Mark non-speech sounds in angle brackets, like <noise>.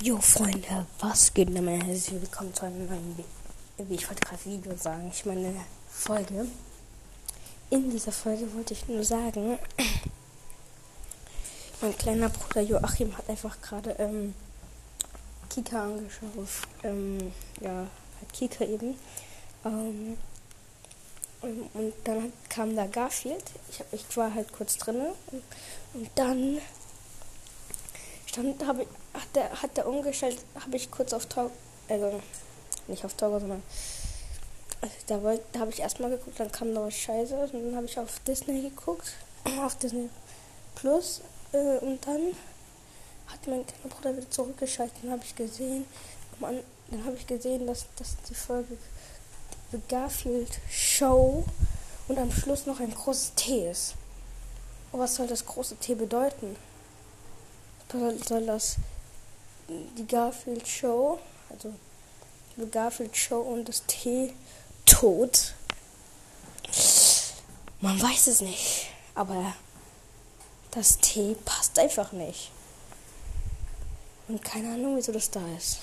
Jo Freunde, was geht denn? Herzlich willkommen zu einem neuen, wie ich wollte gerade Video sagen, ich meine Folge. In dieser Folge wollte ich nur sagen, <clears throat> mein kleiner Bruder Joachim hat einfach gerade ähm, Kika angeschaut. Ähm, ja, hat Kika eben. Ähm, und dann kam da Garfield. Ich, hab, ich war halt kurz drin. Und, und dann stand, habe hat der, hat der umgestellt, habe ich kurz auf Talk, also nicht auf Talk, sondern also da, da habe ich erstmal geguckt, dann kam da was Scheiße und dann habe ich auf Disney geguckt, <clears throat> auf Disney Plus äh, und dann hat mein kleiner Bruder wieder zurückgeschaltet, dann habe ich gesehen, man, dann habe ich gesehen, dass, dass die Folge The Garfield Show und am Schluss noch ein großes T ist. Und was soll das große T bedeuten? Soll das die Garfield Show, also die Garfield Show und das T tot? Man weiß es nicht, aber das T passt einfach nicht. Und keine Ahnung, wieso das da ist.